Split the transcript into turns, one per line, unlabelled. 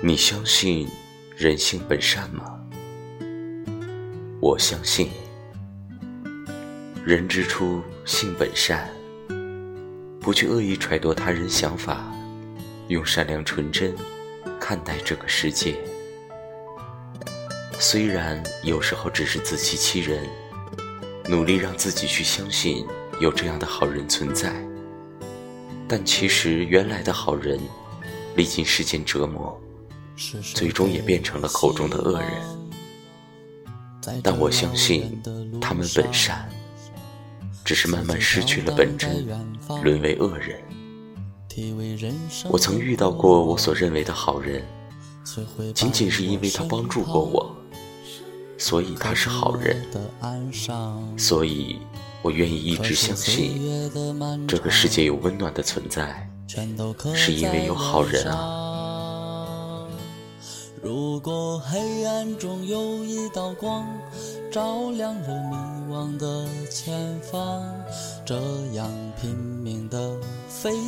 你相信人性本善吗？我相信，人之初性本善，不去恶意揣度他人想法，用善良纯真看待这个世界。虽然有时候只是自欺欺人，努力让自己去相信有这样的好人存在，但其实原来的好人，历经世间折磨。最终也变成了口中的恶人，但我相信他们本善，只是慢慢失去了本真，沦为恶人。我曾遇到过我所认为的好人，仅仅是因为他帮助过我，所以他是好人，所以我愿意一直相信这个世界有温暖的存在，是因为有好人啊。
如果黑暗中有一道光，照亮了迷惘的前方，这样拼命的飞。